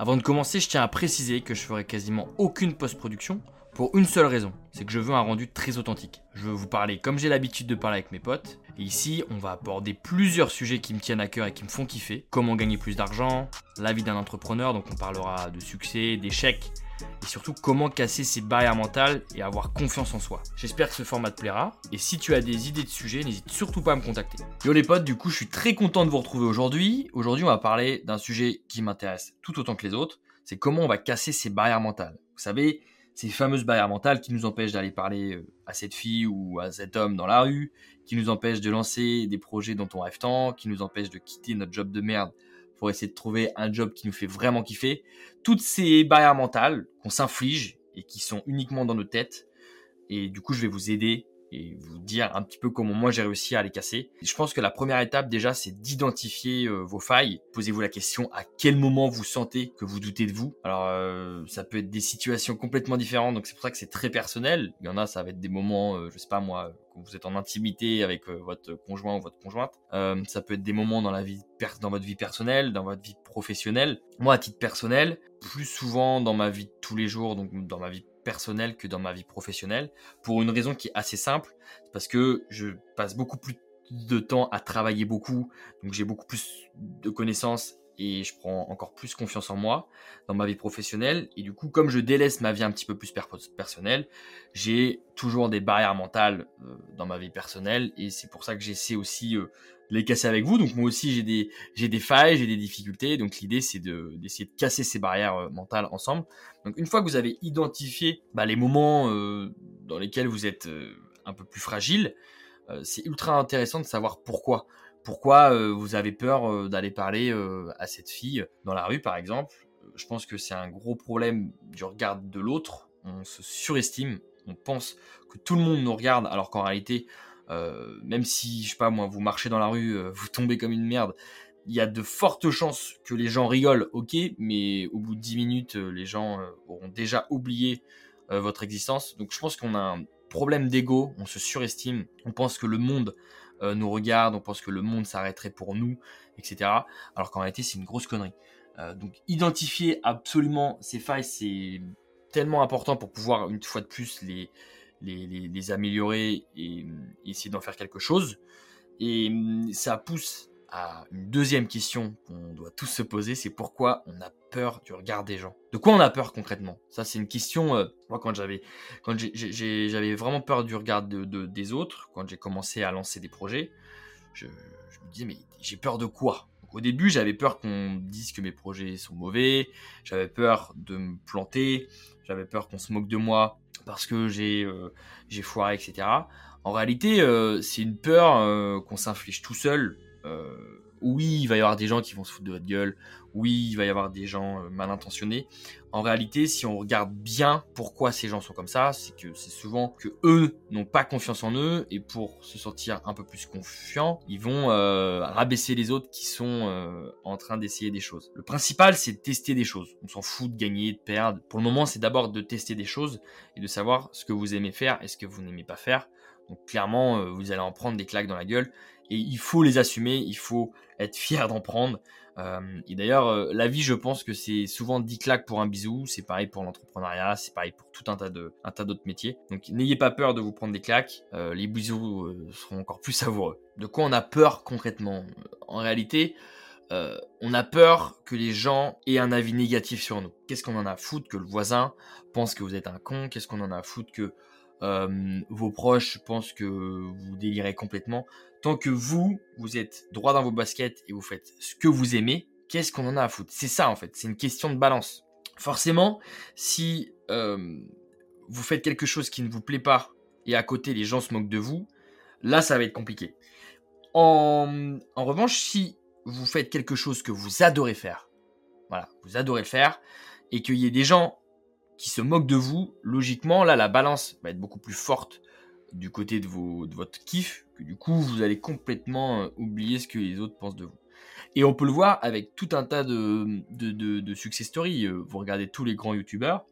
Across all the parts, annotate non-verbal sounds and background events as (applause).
Avant de commencer, je tiens à préciser que je ferai quasiment aucune post-production pour une seule raison, c'est que je veux un rendu très authentique. Je veux vous parler comme j'ai l'habitude de parler avec mes potes, et ici on va aborder plusieurs sujets qui me tiennent à cœur et qui me font kiffer. Comment gagner plus d'argent, la vie d'un entrepreneur, donc on parlera de succès, d'échecs, et surtout comment casser ses barrières mentales et avoir confiance en soi. J'espère que ce format te plaira et si tu as des idées de sujets, n'hésite surtout pas à me contacter. Yo les potes, du coup je suis très content de vous retrouver aujourd'hui. Aujourd'hui on va parler d'un sujet qui m'intéresse tout autant que les autres, c'est comment on va casser ses barrières mentales. Vous savez, ces fameuses barrières mentales qui nous empêchent d'aller parler euh, à cette fille ou à cet homme dans la rue, qui nous empêchent de lancer des projets dont on rêve tant, qui nous empêchent de quitter notre job de merde pour essayer de trouver un job qui nous fait vraiment kiffer. Toutes ces barrières mentales qu'on s'inflige et qui sont uniquement dans nos têtes. Et du coup, je vais vous aider et vous dire un petit peu comment moi j'ai réussi à les casser. Je pense que la première étape déjà c'est d'identifier euh, vos failles. Posez-vous la question à quel moment vous sentez que vous doutez de vous? Alors euh, ça peut être des situations complètement différentes donc c'est pour ça que c'est très personnel. Il y en a ça va être des moments euh, je sais pas moi vous êtes en intimité avec votre conjoint ou votre conjointe. ça peut être des moments dans dans votre vie personnelle, dans votre vie professionnelle. Moi à titre personnel, plus souvent dans ma vie de tous les jours donc dans ma vie personnel que dans ma vie professionnelle, pour une raison qui est assez simple, parce que je passe beaucoup plus de temps à travailler beaucoup, donc j'ai beaucoup plus de connaissances et je prends encore plus confiance en moi dans ma vie professionnelle. Et du coup, comme je délaisse ma vie un petit peu plus personnelle, j'ai toujours des barrières mentales euh, dans ma vie personnelle et c'est pour ça que j'essaie aussi euh, les casser avec vous. Donc moi aussi j'ai des des failles, j'ai des difficultés. Donc l'idée c'est de d'essayer de casser ces barrières euh, mentales ensemble. Donc une fois que vous avez identifié bah, les moments dans lesquels vous êtes un peu plus fragile, c'est ultra intéressant de savoir pourquoi. Pourquoi vous avez peur d'aller parler à cette fille dans la rue par exemple. Je pense que c'est un gros problème du regard de l'autre. On se surestime, on pense que tout le monde nous regarde alors qu'en réalité euh, même si, je sais pas moi, vous marchez dans la rue, euh, vous tombez comme une merde, il y a de fortes chances que les gens rigolent, ok, mais au bout de 10 minutes, euh, les gens auront déjà oublié votre existence. Donc je pense qu'on a un problème d'ego, on se surestime, on pense que le monde nous regarde, on pense que le monde s'arrêterait pour nous, etc. Alors qu'en réalité, c'est une grosse connerie. donc identifier absolument ces failles, c'est tellement important pour pouvoir, une fois de plus, les, les, améliorer et, essayer d'en faire quelque chose. Et hum, ça pousse à une deuxième question qu'on doit tous se poser, c'est pourquoi on a peur du regard des gens? De quoi on a peur concrètement? Ça, c'est une question. Euh, moi, quand j'avais, quand j'avais vraiment peur du regard de, des autres, quand j'ai commencé à lancer des projets, je, me disais mais j'ai peur de quoi? Au début, j'avais peur qu'on dise que mes projets sont mauvais, j'avais peur de me planter, j'avais peur qu'on se moque de moi parce que j'ai euh, j'ai foiré, etc. En réalité, euh, c'est une peur qu'on s'inflige tout seul. Oui, il va y avoir des gens qui vont se foutre de votre gueule. Oui, il va y avoir des gens mal intentionnés. En réalité, si on regarde bien pourquoi ces gens sont comme ça, c'est que c'est souvent que eux n'ont pas confiance en eux et pour se sentir un peu plus confiants, ils vont rabaisser les autres qui sont en train d'essayer des choses. Le principal, c'est de tester des choses. On s'en fout de gagner, de perdre. Pour le moment, c'est d'abord de tester des choses et de savoir ce que vous aimez faire et ce que vous n'aimez pas faire. Donc clairement, vous allez en prendre des claques dans la gueule et il faut les assumer, il faut être fier d'en prendre. Euh, et d'ailleurs, euh, la vie, je pense que c'est souvent 10 claques pour un bisou. C'est pareil pour l'entrepreneuriat, c'est pareil pour tout un tas de, un tas d'autres métiers. Donc, n'ayez pas peur de vous prendre des claques. Euh, les bisous seront encore plus savoureux. De quoi on a peur concrètement? En réalité, on a peur que les gens aient un avis négatif sur nous. Qu'est-ce qu'on en a à foutre que le voisin pense que vous êtes un con? Qu'est-ce qu'on en a à foutre que vos proches pensent que vous délirez complètement Tant que vous, vous êtes droit dans vos baskets et vous faites ce que vous aimez, qu'est-ce qu'on en a à foutre? C'est ça en fait, c'est une question de balance. Forcément, si euh, vous faites quelque chose qui ne vous plaît pas et à côté les gens se moquent de vous, là ça va être compliqué. En, en revanche, si vous faites quelque chose que vous adorez faire, voilà, vous adorez le faire, et qu'il y ait des gens qui se moquent de vous, logiquement, là, la balance va être beaucoup plus forte du côté de, vos, de votre kiff, que du coup, vous allez complètement euh, oublier ce que les autres pensent de vous. Et on peut le voir avec tout un tas de, de, de, success stories. Euh, vous regardez tous les grands youtubeurs,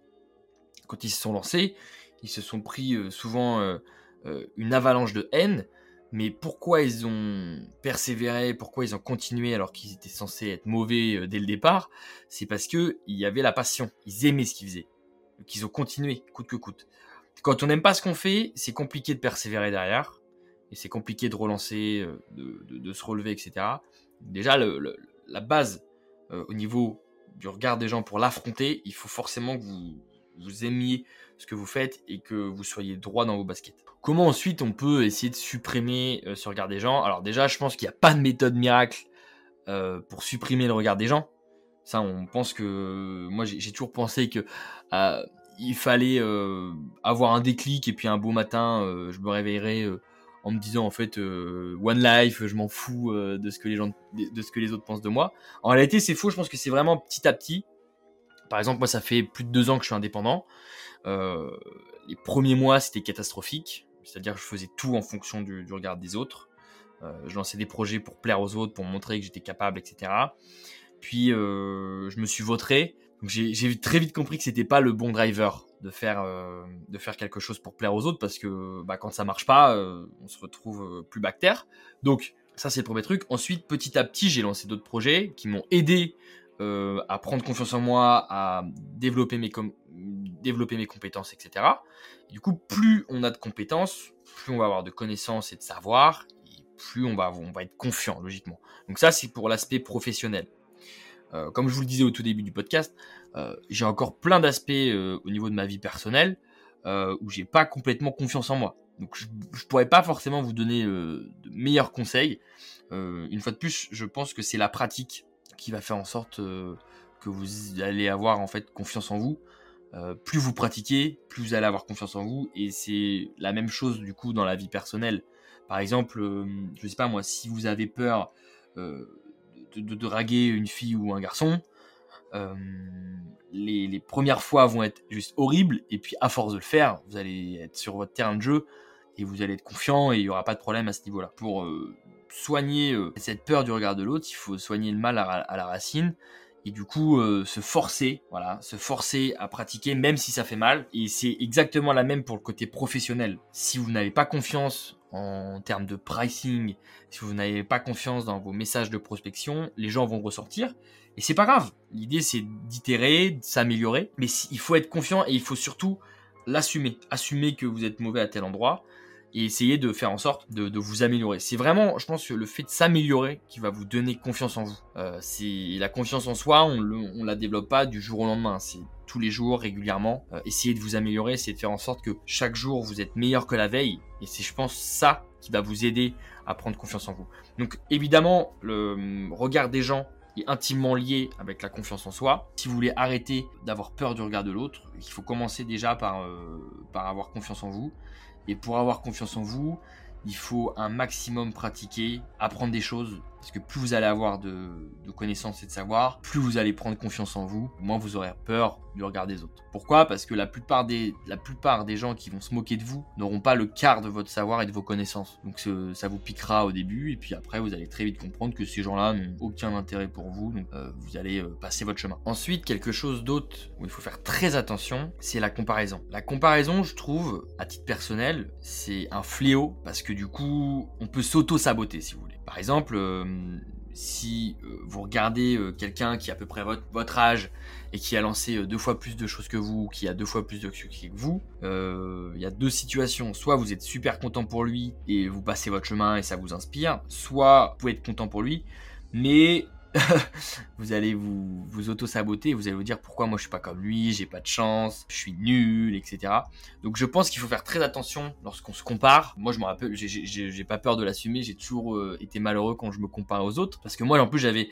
quand ils se sont lancés, ils se sont pris euh, souvent une avalanche de haine, Mais pourquoi ils ont persévéré, pourquoi ils ont continué alors qu'ils étaient censés être mauvais dès le départ? C'est parce que il y avait la passion. Ils aimaient ce qu'ils faisaient. Donc ils ont continué, coûte que coûte. Quand on n'aime pas ce qu'on fait, c'est compliqué de persévérer derrière. Et c'est compliqué de relancer, euh, de, se relever, etc. Déjà, la base euh, au niveau du regard des gens pour l'affronter, il faut forcément que vous, vous aimiez ce que vous faites et que vous soyez droit dans vos baskets. Comment ensuite on peut essayer de supprimer euh, ce regard des gens? Alors déjà, je pense qu'il n'y a pas de méthode miracle pour supprimer le regard des gens. Ça, on pense que moi, j'ai toujours pensé que euh, il fallait avoir un déclic et puis un beau matin, je me réveillerai en me disant en fait one life, je m'en fous de ce que les autres pensent de moi. En réalité, c'est faux. Je pense que c'est vraiment petit à petit par exemple, moi, ça fait plus de deux ans que je suis indépendant. Euh, les premiers mois, c'était catastrophique. C'est-à-dire que je faisais tout en fonction du, regard des autres. Euh, je lançais des projets pour plaire aux autres, pour montrer que j'étais capable, etc. Puis, euh, je me suis vautré. J'ai très vite compris que c'était pas le bon driver de faire, de faire quelque chose pour plaire aux autres parce que bah, quand ça marche pas, on se retrouve plus bactère. Donc, ça, c'est le premier truc. Ensuite, petit à petit, j'ai lancé d'autres projets qui m'ont aidé euh, à prendre confiance en moi, à développer mes, compétences, etc. du coup, plus on a de compétences, plus on va avoir de connaissances et de savoir, plus on va être confiant, logiquement. Donc ça, c'est pour l'aspect professionnel. Euh, comme je vous le disais au tout début du podcast, euh, j'ai encore plein d'aspects au niveau de ma vie personnelle où j'ai pas complètement confiance en moi. Donc je, je pourrais pas forcément vous donner de meilleurs conseils. une fois de plus, je pense que c'est la pratique qui va faire en sorte euh, que vous allez avoir en fait confiance en vous. Euh, plus vous pratiquez, plus vous allez avoir confiance en vous. Et c'est la même chose du coup dans la vie personnelle. Par exemple, euh, je sais pas moi, si vous avez peur de, draguer une fille ou un garçon, les, les, premières fois vont être juste horribles. Et puis à force de le faire, vous allez être sur votre terrain de jeu et vous allez être confiant et il n'y aura pas de problème à ce niveau-là. Pour soigner euh, cette peur du regard de l'autre, il faut soigner le mal à, la racine et du coup euh, se forcer, voilà, se forcer à pratiquer même si ça fait mal. Et c'est exactement la même pour le côté professionnel. Si vous n'avez pas confiance en termes de pricing, si vous n'avez pas confiance dans vos messages de prospection, les gens vont ressortir. Et c'est pas grave. L'idée c'est d'itérer, de s'améliorer. Mais il faut être confiant et il faut surtout l'assumer. Assumer que vous êtes mauvais à tel endroit et essayer de faire en sorte de, vous améliorer. C'est vraiment, je pense, le fait de s'améliorer qui va vous donner confiance en vous. Euh, c'est la confiance en soi, on, ne la développe pas du jour au lendemain. Tous les jours, régulièrement. Euh, essayez de vous améliorer, essayez de faire en sorte que chaque jour vous êtes meilleur que la veille. Et c'est, je pense, ça qui va vous aider à prendre confiance en vous. Donc, évidemment, le hum, regard des gens est intimement lié avec la confiance en soi. Si vous voulez arrêter d'avoir peur du regard de l'autre, il faut commencer déjà par, euh, par avoir confiance en vous. Et pour avoir confiance en vous, il faut un maximum pratiquer, apprendre des choses, parce que plus vous allez avoir de, connaissances et de savoir, plus vous allez prendre confiance en vous, moins vous aurez peur du regard des autres. Pourquoi? Parce que la plupart, des, la plupart des gens qui vont se moquer de vous n'auront pas le quart de votre savoir et de vos connaissances. Donc ça vous piquera au début, et puis après vous allez très vite comprendre que ces gens-là n'ont aucun intérêt pour vous, donc euh, vous allez euh, passer votre chemin. Ensuite, quelque chose d'autre où il faut faire très attention, c'est la comparaison. La comparaison, je trouve, à titre personnel, c'est un fléau, parce que du coup, on peut s'auto-saboter si vous voulez. Par exemple, euh, si euh, vous regardez euh, quelqu'un qui a à peu près votre, âge et qui a lancé deux fois plus de choses que vous, qui a deux fois plus de succès que vous, il y a deux situations. Soit vous êtes super content pour lui et vous passez votre chemin et ça vous inspire, soit vous pouvez être content pour lui, mais (laughs) vous allez vous, auto-saboter, vous allez vous dire pourquoi moi je suis pas comme lui, j'ai pas de chance, je suis nul, etc. Donc je pense qu'il faut faire très attention lorsqu'on se compare. Moi je me rappelle, j'ai pas peur de l'assumer, j'ai toujours euh, été malheureux quand je me compare aux autres. Parce que moi en plus j'avais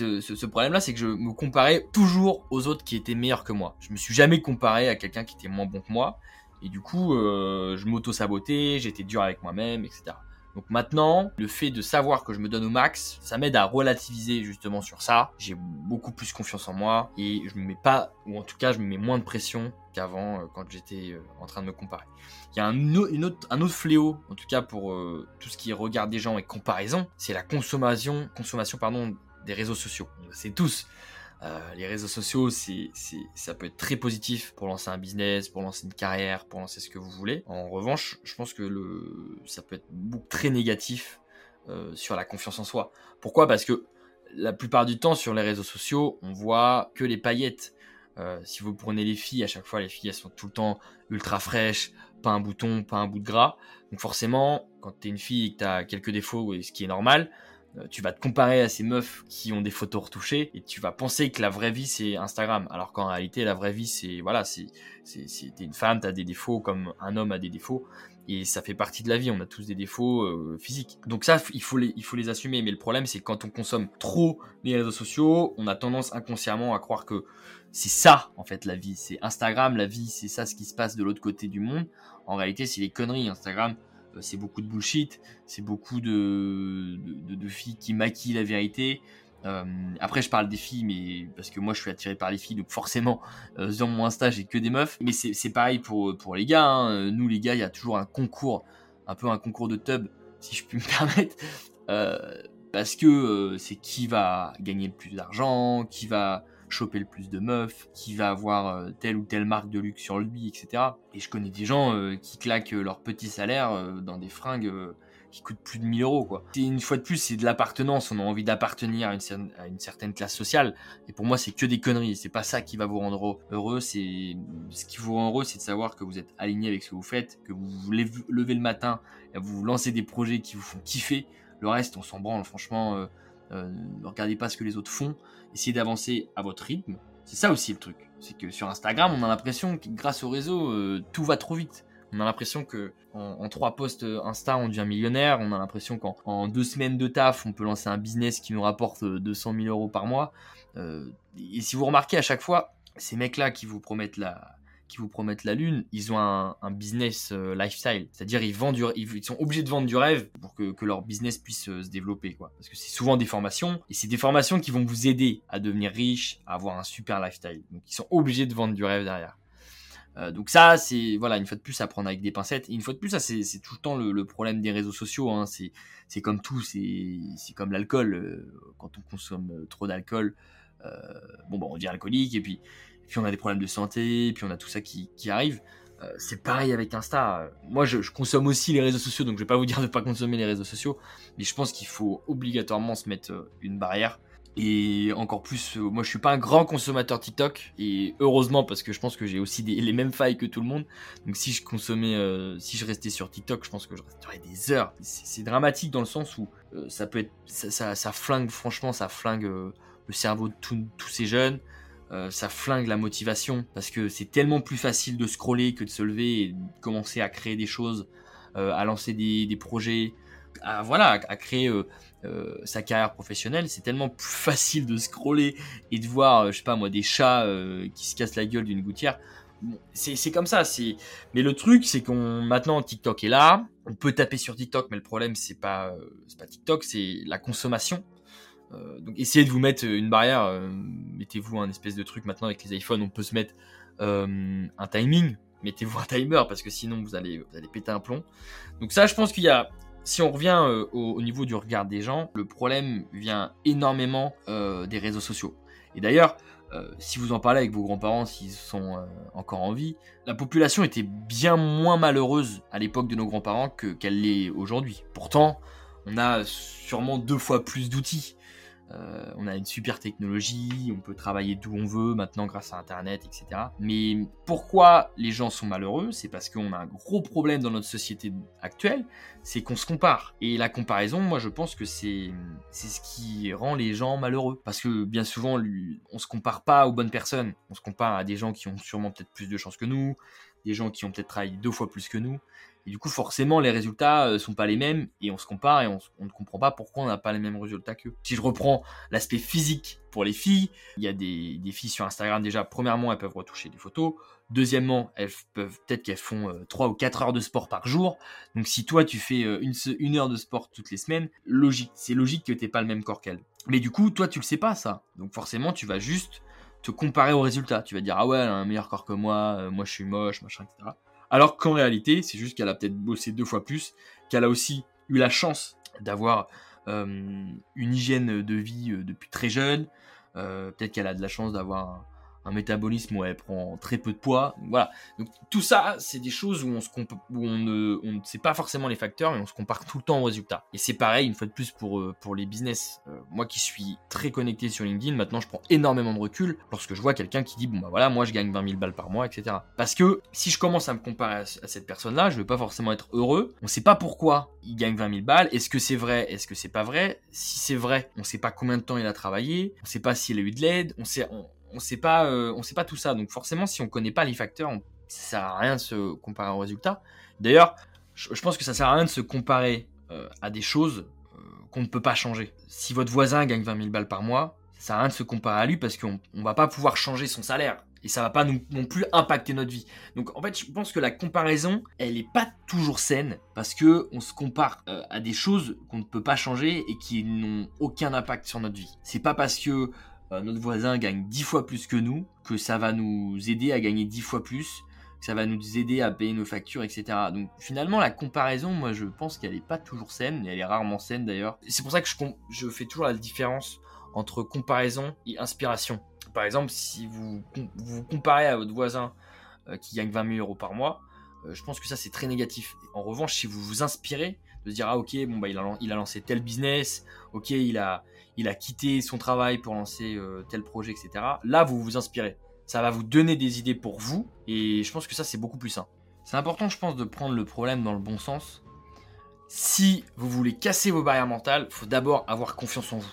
euh, ce, problème-là, c'est que je me comparais toujours aux autres qui étaient meilleurs que moi. Je me suis jamais comparé à quelqu'un qui était moins bon que moi. Et du coup, euh, je m'auto-sabotais, j'étais dur avec moi-même, etc. Donc maintenant, le fait de savoir que je me donne au max, ça m'aide à relativiser justement sur ça. J'ai beaucoup plus confiance en moi et je me mets pas, ou en tout cas, je me mets moins de pression qu'avant euh, quand j'étais euh, en train de me comparer. Il y a un, autre, fléau, en tout cas pour euh, tout ce qui est regard des gens et comparaison, c'est la consommation, consommation pardon, des réseaux sociaux. C'est tous Euh, les réseaux sociaux, c'est, ça peut être très positif pour lancer un business, pour lancer une carrière, pour lancer ce que vous voulez. En revanche, je pense que le, ça peut être très négatif euh, sur la confiance en soi. Pourquoi? Parce que la plupart du temps sur les réseaux sociaux, on voit que les paillettes. Euh, si vous prenez les filles, à chaque fois, les filles, elles sont tout le temps ultra fraîches, pas un bouton, pas un bout de gras. Donc forcément, quand tu es une fille et que tu as quelques défauts, ce qui est normal, tu vas te comparer à ces meufs qui ont des photos retouchées et tu vas penser que la vraie vie c'est Instagram. Alors qu'en réalité la vraie vie c'est voilà c'est c'est t'es une femme t'as des défauts comme un homme a des défauts et ça fait partie de la vie. On a tous des défauts euh, physiques. Donc ça il faut les il faut les assumer. Mais le problème c'est quand on consomme trop les réseaux sociaux on a tendance inconsciemment à croire que c'est ça en fait la vie. C'est Instagram la vie c'est ça ce qui se passe de l'autre côté du monde. En réalité c'est les conneries. Instagram euh, c'est beaucoup de bullshit, c'est beaucoup de, de, filles qui maquillent la vérité. Euh, après, je parle des filles, mais parce que moi, je suis attiré par les filles, donc forcément, euh, dans mon Insta, j'ai que des meufs. Mais c'est pareil pour, pour les gars. Hein. Nous, les gars, il y a toujours un concours, un peu un concours de tub, si je puis me (laughs) permettre. parce que c'est qui va gagner le plus d'argent, qui va choper le plus de meufs, qui va avoir euh, telle ou telle marque de luxe sur lui, etc. Et je connais des gens euh, qui claquent leur petit salaire euh, dans des fringues qui coûtent plus de 1000 euros, quoi. une fois de plus, c'est de l'appartenance. On a envie d'appartenir à une, certaine classe sociale. Et pour moi, c'est que des conneries. C'est pas ça qui va vous rendre heureux. C'est ce qui vous rend heureux, c'est de savoir que vous êtes aligné avec ce que vous faites, que vous vous levez le matin, et vous lancez des projets qui vous font kiffer. Le reste, on s'en branle. Franchement, euh, ne regardez pas ce que les autres font, essayez d'avancer à votre rythme. C'est ça aussi le truc. C'est que sur Instagram, on a l'impression que grâce au réseau, euh, tout va trop vite. On a l'impression que en, trois posts Insta, on devient millionnaire. On a l'impression qu'en deux semaines de taf, on peut lancer un business qui nous rapporte 200 euh, 000 euros par mois. et si vous remarquez à chaque fois, ces mecs-là qui vous promettent la, qui vous promettent la lune, ils ont un, business euh, lifestyle. C'est-à-dire ils vendent ils, sont obligés de vendre du rêve pour que, leur business puisse euh, se développer, quoi. Parce que c'est souvent des formations et c'est des formations qui vont vous aider à devenir riche, à avoir un super lifestyle. Donc ils sont obligés de vendre du rêve derrière. Euh, donc ça, c'est voilà une fois de plus à prendre avec des pincettes. Et une fois de plus, ça c'est tout le temps le, problème des réseaux sociaux. Hein. C'est comme tout, c'est comme l'alcool. quand on consomme trop d'alcool, bon bah on devient alcoolique et puis puis on a des problèmes de santé, puis on a tout ça qui, arrive. Euh, c'est pareil avec Insta. Moi, je, consomme aussi les réseaux sociaux, donc je vais pas vous dire de pas consommer les réseaux sociaux, mais je pense qu'il faut obligatoirement se mettre euh, une barrière. Et encore plus, euh, moi je suis pas un grand consommateur TikTok, et heureusement parce que je pense que j'ai aussi (laughs) les mêmes failles que tout le monde. Donc si je consommais, si je restais sur TikTok, je pense que je resterais des heures. C'est dramatique dans le sens où ça peut être, ça, ça, flingue, franchement, ça flingue le cerveau de tous ces jeunes. Euh, ça flingue la motivation parce que c'est tellement plus facile de scroller que de se lever et de commencer à créer des choses, euh, à lancer des, projets, à, voilà, à, créer euh, sa carrière professionnelle. C'est tellement plus (laughs) facile de scroller et de voir, je sais pas moi, des chats qui se cassent la gueule d'une gouttière. c'est comme ça. Mais le truc, c'est qu'on maintenant TikTok est là. On peut taper sur TikTok, mais le problème c'est pas c'est pas TikTok, c'est la consommation. Euh, donc essayez de vous mettre une barrière, euh, mettez-vous un espèce de truc maintenant avec les iPhones, on peut se mettre euh, un timing, mettez-vous un timer parce que sinon vous allez, vous allez péter un plomb. Donc ça je pense qu'il y a, si on revient au, niveau du regard des gens, le problème vient énormément des réseaux sociaux. Et d'ailleurs, si vous en parlez avec vos grands-parents, s'ils sont encore en vie, la population était bien moins malheureuse à l'époque de nos grands-parents qu'elle l'est aujourd'hui. Pourtant, on a sûrement deux fois plus d'outils. Euh, on a une super technologie, on peut travailler d'où on veut maintenant grâce à Internet, etc. Mais pourquoi les gens sont malheureux C'est parce qu'on a un gros problème dans notre société actuelle, c'est qu'on se compare. Et la comparaison, moi je pense que c'est ce qui rend les gens malheureux. Parce que bien souvent, lui, on se compare pas aux bonnes personnes, on se compare à des gens qui ont sûrement peut-être plus de chance que nous, des gens qui ont peut-être travaillé deux fois plus que nous. Et du coup, forcément, les résultats euh, sont pas les mêmes et on se compare et on, ne comprend pas pourquoi on n'a pas les mêmes résultats qu'eux. Si je reprends l'aspect physique pour les filles, il y a des, filles sur Instagram déjà. Premièrement, elles peuvent retoucher des photos. Deuxièmement, elles peuvent peut-être qu'elles font 3 euh, ou 4 heures de sport par jour. Donc si toi tu fais euh, une, heure de sport toutes les semaines, logique, c'est logique que t'aies pas le même corps qu'elle. Mais du coup, toi tu le sais pas ça. Donc forcément, tu vas juste te comparer aux résultats. Tu vas dire ah ouais, elle a un meilleur corps que moi, moi je suis moche, machin, etc. Alors qu'en réalité, c'est juste qu'elle a peut-être bossé deux fois plus, qu'elle a aussi eu la chance d'avoir euh, une hygiène de vie euh, depuis très jeune, Euh, peut-être qu'elle a de la chance d'avoir un, métabolisme où elle prend très peu de poids. Voilà. Donc tout ça, c'est des choses où on, ne, ne sait pas forcément les facteurs et on se compare tout le temps aux résultats. Et c'est pareil, une fois de plus, pour, euh, pour les business. Euh, moi qui suis très connecté sur LinkedIn, maintenant je prends énormément de recul lorsque je vois quelqu'un qui dit, bon bah voilà, moi je gagne 20 000 balles par mois, etc. Parce que si je commence à me comparer à, cette personne-là, je vais pas forcément être heureux. On sait pas pourquoi il gagne 20 000 balles. Est-ce que c'est vrai? Est-ce que c'est pas vrai? Si c'est vrai, on sait pas combien de temps il a travaillé, on sait pas s'il a eu de l'aide, on sait, sait pas, euh, on sait pas tout ça. Donc forcément, si on connaît pas les facteurs, on, ça sert à rien de se comparer aux résultats. D'ailleurs, je, pense que ça sert à rien de se comparer euh, à des choses euh, qu'on ne peut pas changer. Si votre voisin gagne 20 000 balles par mois, ça sert à rien de se comparer à lui parce qu'on ne va pas pouvoir changer son salaire. Et ça va pas non plus impacter notre vie. Donc en fait, je pense que la comparaison, elle est pas toujours saine parce que on se compare à des choses qu'on ne peut pas changer et qui n'ont aucun impact sur notre vie. C'est pas parce que notre voisin gagne 10 fois plus que nous, que ça va nous aider à gagner 10 fois plus, que ça va nous aider à payer nos factures, etc. Donc finalement, la comparaison, moi je pense qu'elle n'est pas toujours saine, et elle est rarement saine d'ailleurs. C'est pour ça que je, fais toujours la différence entre comparaison et inspiration. Par exemple, si vous vous comparez à votre voisin euh, qui gagne 20 000 euros par mois, euh, je pense que ça c'est très négatif. En revanche, si vous vous inspirez, de se dire ah ok bon bah il a lancé tel business, ok il a il a quitté son travail pour lancer euh, tel projet, etc. Là, vous vous inspirez. Ça va vous donner des idées pour vous, et je pense que ça, c'est beaucoup plus sain. C'est important, je pense, de prendre le problème dans le bon sens. Si vous voulez casser vos barrières mentales, il faut d'abord avoir confiance en vous.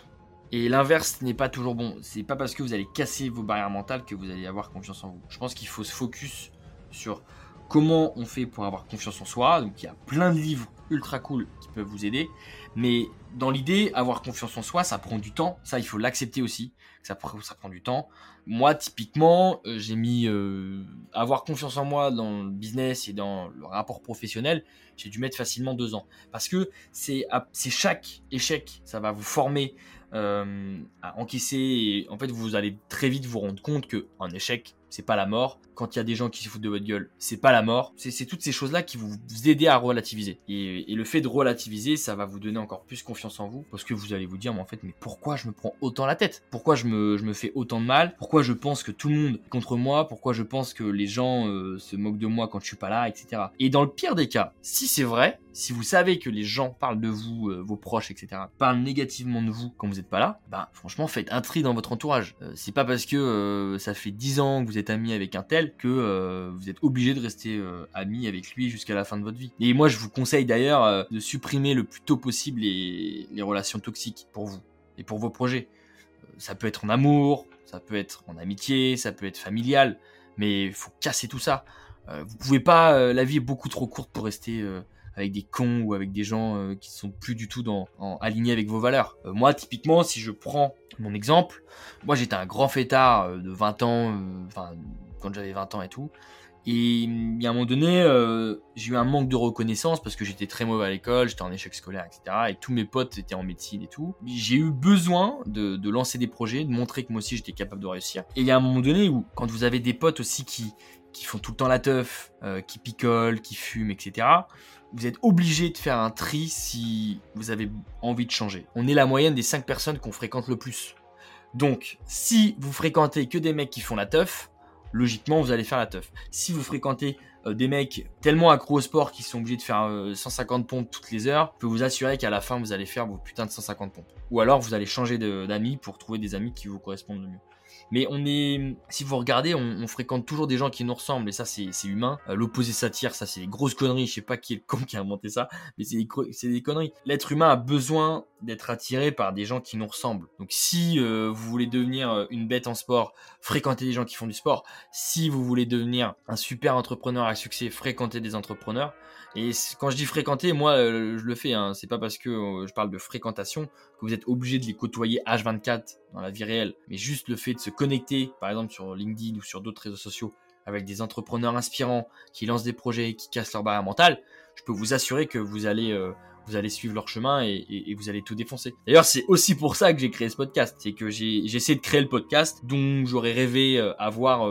Et l'inverse n'est pas toujours bon. C'est pas parce que vous allez casser vos barrières mentales que vous allez avoir confiance en vous. Je pense qu'il faut se focus sur comment on fait pour avoir confiance en soi. Donc il y a plein de livres ultra cool qui peuvent vous aider. Mais dans l'idée, avoir confiance en soi, ça prend du temps. Ça, il faut l'accepter aussi. Ça, prend du temps. Moi, typiquement, euh, j'ai mis euh, avoir confiance en moi dans le business et dans le rapport professionnel. J'ai dû mettre facilement deux ans. Parce que c'est chaque échec, ça va vous former euh, à encaisser. En fait, vous allez très vite vous rendre compte que un échec, c'est pas la mort. Quand il y a des gens qui se foutent de votre gueule, c'est pas la mort. C'est toutes ces choses-là qui vous, vous à relativiser. Et, le fait de relativiser, ça va vous donner encore plus confiance en vous. Parce que vous allez vous dire, mais en fait, mais pourquoi je me prends autant la tête? Pourquoi je me, je me fais autant de mal? Pourquoi je pense que tout le monde est contre moi? Pourquoi je pense que les gens euh, se moquent de moi quand je suis pas là, etc. Et dans le pire des cas, si c'est vrai, si vous savez que les gens parlent de vous, euh, vos proches, etc., parlent négativement de vous quand vous n'êtes pas là, bah franchement faites un tri dans votre entourage. Euh, c'est pas parce que euh, ça fait 10 ans que vous êtes ami avec un tel que vous êtes obligé de rester ami avec lui jusqu'à la fin de votre vie. Et moi je vous conseille d'ailleurs de supprimer le plus tôt possible les, relations toxiques pour vous et pour vos projets. ça peut être en amour, ça peut être en amitié, ça peut être familial, mais il faut casser tout ça. vous pouvez pas, la vie est beaucoup trop courte pour rester avec des cons ou avec des gens euh, qui sont plus du tout alignés avec vos valeurs. Euh, moi, typiquement, si je prends mon exemple, moi j'étais un grand fêtard euh, de 20 ans, enfin quand j'avais 20 ans et tout. Et il y a un moment donné, j'ai eu un manque de reconnaissance parce que j'étais très mauvais à l'école, j'étais en échec scolaire, etc. Et tous mes potes étaient en médecine et tout. J'ai eu besoin de, de, lancer des projets, de montrer que moi aussi j'étais capable de réussir. Et il y a un moment donné où, quand vous avez des potes aussi qui, qui font tout le temps la teuf, qui picolent, qui fument, etc vous êtes obligé de faire un tri si vous avez envie de changer. On est la moyenne des 5 personnes qu'on fréquente le plus. Donc, si vous fréquentez que des mecs qui font la teuf, logiquement, vous allez faire la teuf. Si vous fréquentez euh, des mecs tellement accro au sport qu'ils sont obligés de faire 150 euh, pompes toutes les heures, je peux vous assurer qu'à la fin, vous allez faire vos putains de 150 pompes. Ou alors, vous allez changer d'amis pour trouver des amis qui vous correspondent le mieux. Mais on est, si vous regardez, on, fréquente toujours des gens qui nous ressemblent et ça c'est humain. Euh, l'opposé s'attire, ça c'est des grosses conneries. Je sais pas qui est le con qui a inventé ça, mais c'est des, des conneries. L'être humain a besoin d'être attiré par des gens qui nous ressemblent. Donc si euh, vous voulez devenir euh, une bête en sport, fréquentez des gens qui font du sport. Si vous voulez devenir un super entrepreneur à succès, fréquentez des entrepreneurs. Et quand je dis fréquenter, moi je le fais. Hein. C'est pas parce que je parle de fréquentation que vous êtes obligé de les côtoyer H24 dans la vie réelle, mais juste le fait de se connecter, par exemple sur LinkedIn ou sur d'autres réseaux sociaux, avec des entrepreneurs inspirants qui lancent des projets, qui cassent leur barrière mentale, je peux vous assurer que vous allez euh, vous allez suivre leur chemin et, vous allez tout défoncer. D'ailleurs, c'est aussi pour ça que j'ai créé ce podcast, c'est que j'ai essayé de créer le podcast dont j'aurais rêvé avoir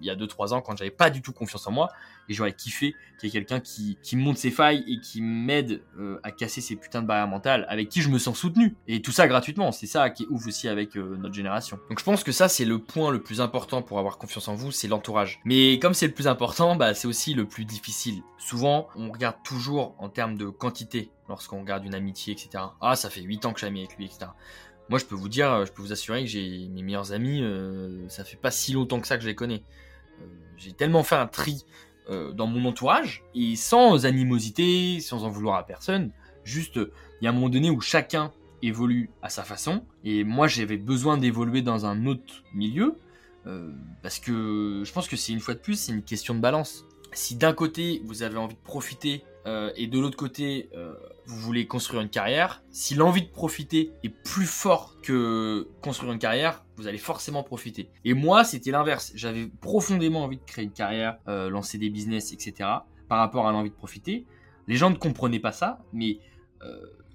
il y a 2-3 ans quand j'avais pas du tout confiance en moi et j'aurais kiffé qu'il y ait quelqu'un qui, qui monte ses failles et qui m'aide euh, à casser ces putains de barrières mentales, avec qui je me sens soutenu. Et tout ça gratuitement, c'est ça qui est ouf aussi avec euh, notre génération. Donc je pense que ça c'est le point le plus important pour avoir confiance en vous, c'est l'entourage. Mais comme c'est le plus important, bah c'est aussi le plus difficile. Souvent, on regarde toujours en termes de quantité lorsqu'on regarde une amitié, etc. Ah, ça fait 8 ans que ami avec lui, etc. Moi, je peux vous dire, je peux vous assurer que j'ai mes meilleurs amis, euh, ça fait pas si longtemps que ça que je les connais. j'ai tellement fait un tri euh, dans mon entourage et sans animosité, sans en vouloir à personne. Juste, il y a un moment donné où chacun évolue à sa façon et moi j'avais besoin d'évoluer dans un autre milieu euh, parce que je pense que c'est une fois de plus, c'est une question de balance. Si d'un côté vous avez envie de profiter euh, et de l'autre côté euh, vous voulez construire une carrière, si l'envie de profiter est plus fort que construire une carrière, vous allez forcément profiter. Et moi, c'était l'inverse. J'avais profondément envie de créer une carrière, euh, lancer des business, etc. par rapport à l'envie de profiter. Les gens ne comprenaient pas ça, mais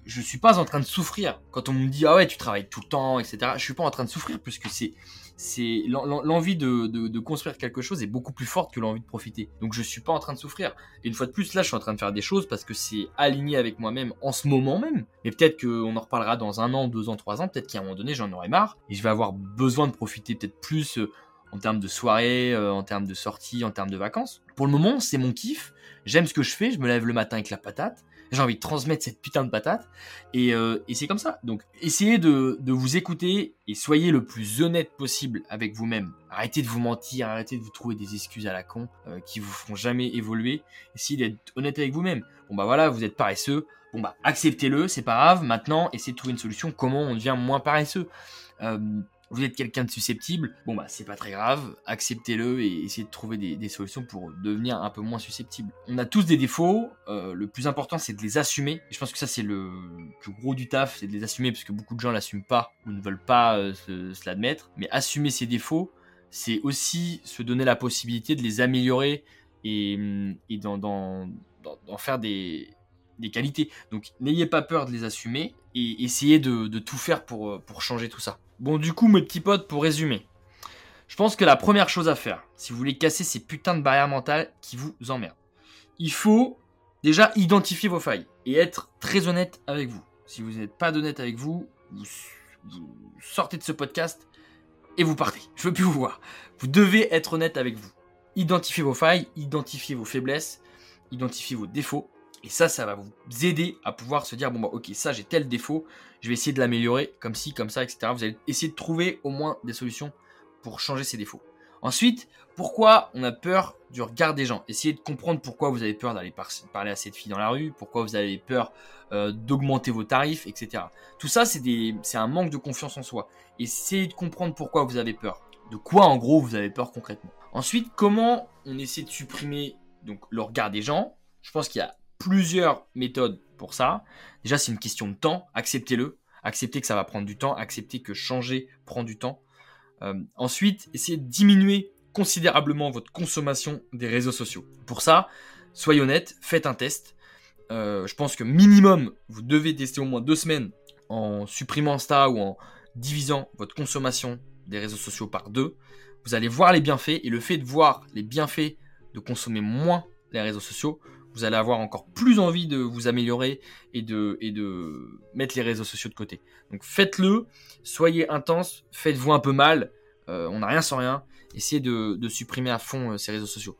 je suis pas en train de souffrir quand on me dit ah ouais tu travailles tout le temps, etc. Je suis pas en train de souffrir puisque c'est c'est l'envie de, construire quelque chose est beaucoup plus forte que l'envie de profiter. Donc je suis pas en train de souffrir. Et une fois de plus, là, je suis en train de faire des choses parce que c'est aligné avec moi-même en ce moment même. Mais peut-être qu'on en reparlera dans un an, deux ans, trois ans. Peut-être qu'à un moment donné, j'en aurai marre et je vais avoir besoin de profiter peut-être plus euh, en termes de soirée, euh, en termes de sortie, en termes de vacances. Pour le moment, c'est mon kiff. J'aime ce que je fais. Je me lève le matin avec la patate j'ai envie de transmettre cette putain de patate. Et, euh, c'est comme ça. Donc, essayez de, de, vous écouter et soyez le plus honnête possible avec vous-même. Arrêtez de vous mentir, arrêtez de vous trouver des excuses à la con euh, qui vous feront jamais évoluer. Essayez d'être honnête avec vous-même. Bon bah voilà, vous êtes paresseux. Bon bah acceptez-le, c'est pas grave. Maintenant, essayez de trouver une solution. Comment on devient moins paresseux? Euh, vous êtes quelqu'un de susceptible, bon bah c'est pas très grave, acceptez-le et essayez de trouver des, solutions pour devenir un peu moins susceptible. On a tous des défauts, euh, le plus important c'est de les assumer. Je pense que ça c'est le plus gros du taf, c'est de les assumer parce que beaucoup de gens l'assument pas ou ne veulent pas euh, se, l'admettre. Mais assumer ses défauts, c'est aussi se donner la possibilité de les améliorer et, et d'en faire des, des qualités. Donc n'ayez pas peur de les assumer et essayez de, tout faire pour, euh, pour changer tout ça. Bon, du coup, mes petits potes, pour résumer, je pense que la première chose à faire, si vous voulez casser ces putains de barrières mentales qui vous emmerdent, il faut déjà identifier vos failles et être très honnête avec vous. Si vous n'êtes pas honnête avec vous, vous, sortez de ce podcast et vous partez. Je veux plus vous voir. Vous devez être honnête avec vous. Identifiez vos failles, identifiez vos faiblesses, identifiez vos défauts et ça, ça va vous aider à pouvoir se dire, bon bah ok, ça j'ai tel défaut, je vais essayer de l'améliorer, comme ci, comme ça, etc. Vous allez essayer de trouver au moins des solutions pour changer ces défauts. Ensuite, pourquoi on a peur du regard des gens? Essayez de comprendre pourquoi vous avez peur d'aller parler à cette fille dans la rue, pourquoi vous avez peur euh, d'augmenter vos tarifs, etc. Tout ça, c'est un manque de confiance en soi. Essayez de comprendre pourquoi vous avez peur. De quoi, en gros, vous avez peur concrètement? Ensuite, comment on essaie de supprimer donc, le regard des gens? Je pense qu'il y a plusieurs méthodes pour ça. Déjà, c'est une question de temps. Acceptez-le. Acceptez que ça va prendre du temps. Acceptez que changer prend du temps. Euh, ensuite, essayez de diminuer considérablement votre consommation des réseaux sociaux. Pour ça, soyez honnête, faites un test. Euh, je pense que minimum, vous devez tester au moins deux semaines en supprimant ça ou en divisant votre consommation des réseaux sociaux par deux. Vous allez voir les bienfaits et le fait de voir les bienfaits de consommer moins les réseaux sociaux vous allez avoir encore plus envie de vous améliorer et de, et de mettre les réseaux sociaux de côté. Donc faites-le, soyez intense, faites-vous un peu mal, euh, on n'a rien sans rien, essayez de, supprimer à fond euh, ces réseaux sociaux.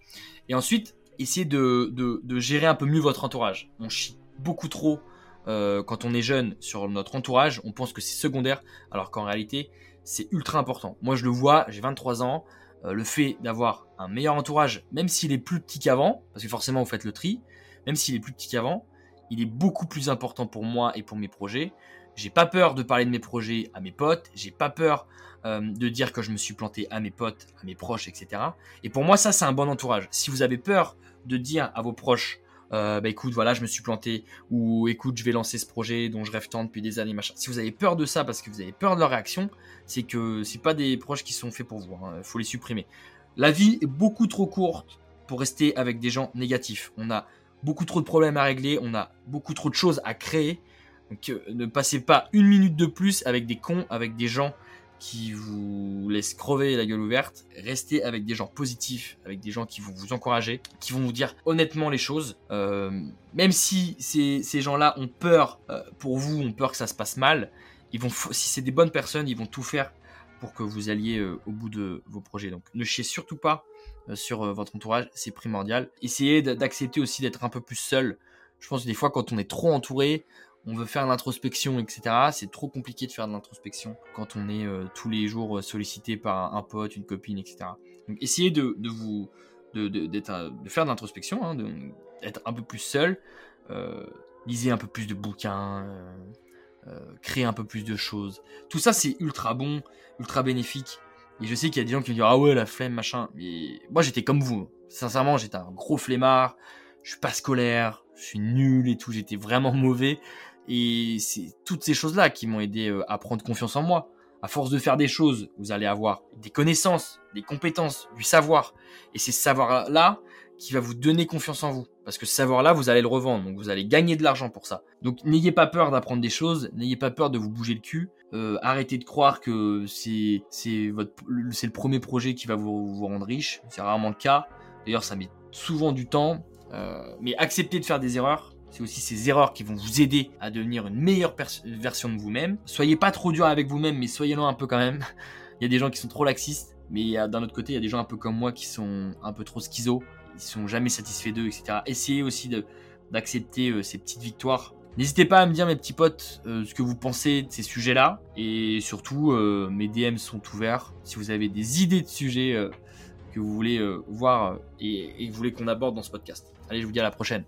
Et ensuite, essayez de, gérer un peu mieux votre entourage. On chie beaucoup trop euh, quand on est jeune sur notre entourage, on pense que c'est secondaire, alors qu'en réalité, c'est ultra important. Moi, je le vois, j'ai 23 ans, le fait d'avoir un meilleur entourage, même s'il est plus petit qu'avant, parce que forcément vous faites le tri, même s'il est plus petit qu'avant, il est beaucoup plus important pour moi et pour mes projets. J'ai pas peur de parler de mes projets à mes potes, j'ai pas peur euh, de dire que je me suis planté à mes potes, à mes proches, etc. Et pour moi, ça, c'est un bon entourage. Si vous avez peur de dire à vos proches, euh, bah écoute, voilà, je me suis planté, ou écoute, je vais lancer ce projet dont je rêve tant depuis des années, machin. Si vous avez peur de ça parce que vous avez peur de leur réaction, c'est que c'est pas des proches qui sont faits pour vous. Hein. faut les supprimer. La vie est beaucoup trop courte pour rester avec des gens négatifs. On a beaucoup trop de problèmes à régler, on a beaucoup trop de choses à créer. Donc euh, ne passez pas une minute de plus avec des cons, avec des gens qui vous laissent crever la gueule ouverte. Restez avec des gens positifs, avec des gens qui vont vous encourager, qui vont vous dire honnêtement les choses. Euh, même si ces, gens-là ont peur euh, pour vous, ont peur que ça se passe mal, ils vont, si c'est des bonnes personnes, ils vont tout faire pour que vous alliez euh, au bout de vos projets. Donc ne chiez surtout pas sur votre entourage, c'est primordial. Essayez d'accepter aussi d'être un peu plus seul. Je pense que des fois quand on est trop entouré, on veut faire l'introspection, etc. C'est trop compliqué de faire de l'introspection quand on est tous les jours sollicité par un, pote, une copine, etc. Donc essayez de, de vous de, de, de, faire de l'introspection, hein, d'être un peu plus seul. lisez un peu plus de bouquins, euh, créer un peu plus de choses. Tout ça, c'est ultra bon, ultra bénéfique. Et je sais qu'il y a des gens qui me disent ah ouais la flemme machin. Mais moi j'étais comme vous. Sincèrement j'étais un gros flemmard. Je suis pas scolaire. Je suis nul et tout. J'étais vraiment mauvais. Et c'est toutes ces choses là qui m'ont aidé euh, à prendre confiance en moi. À force de faire des choses, vous allez avoir des connaissances, des compétences, du savoir. Et ces savoirs là qui va vous donner confiance en vous. Parce que ce savoir-là, vous allez le revendre, donc vous allez gagner de l'argent pour ça. Donc n'ayez pas peur d'apprendre des choses, n'ayez pas peur de vous bouger le cul. Euh, arrêtez de croire que c'est c'est c'est le premier projet qui va vous, vous rendre riche. C'est rarement le cas. D'ailleurs, ça met souvent du temps. Euh, mais acceptez de faire des erreurs. C'est aussi ces erreurs qui vont vous aider à devenir une meilleure version de vous-même. Soyez pas trop dur avec vous-même, mais soyez-le un peu quand même. (laughs) il y a des gens qui sont trop laxistes, mais d'un autre côté, il y a des gens un peu comme moi qui sont un peu trop schizo ils sont jamais satisfaits d'eux, etc. Essayez aussi d'accepter euh, ces petites victoires. N'hésitez pas à me dire, mes petits potes, euh, ce que vous pensez de ces sujets-là. Et surtout, euh, mes DM sont ouverts. Si vous avez des idées de sujets que vous voulez voir et que vous voulez qu'on aborde dans ce podcast. Allez, je vous dis à la prochaine.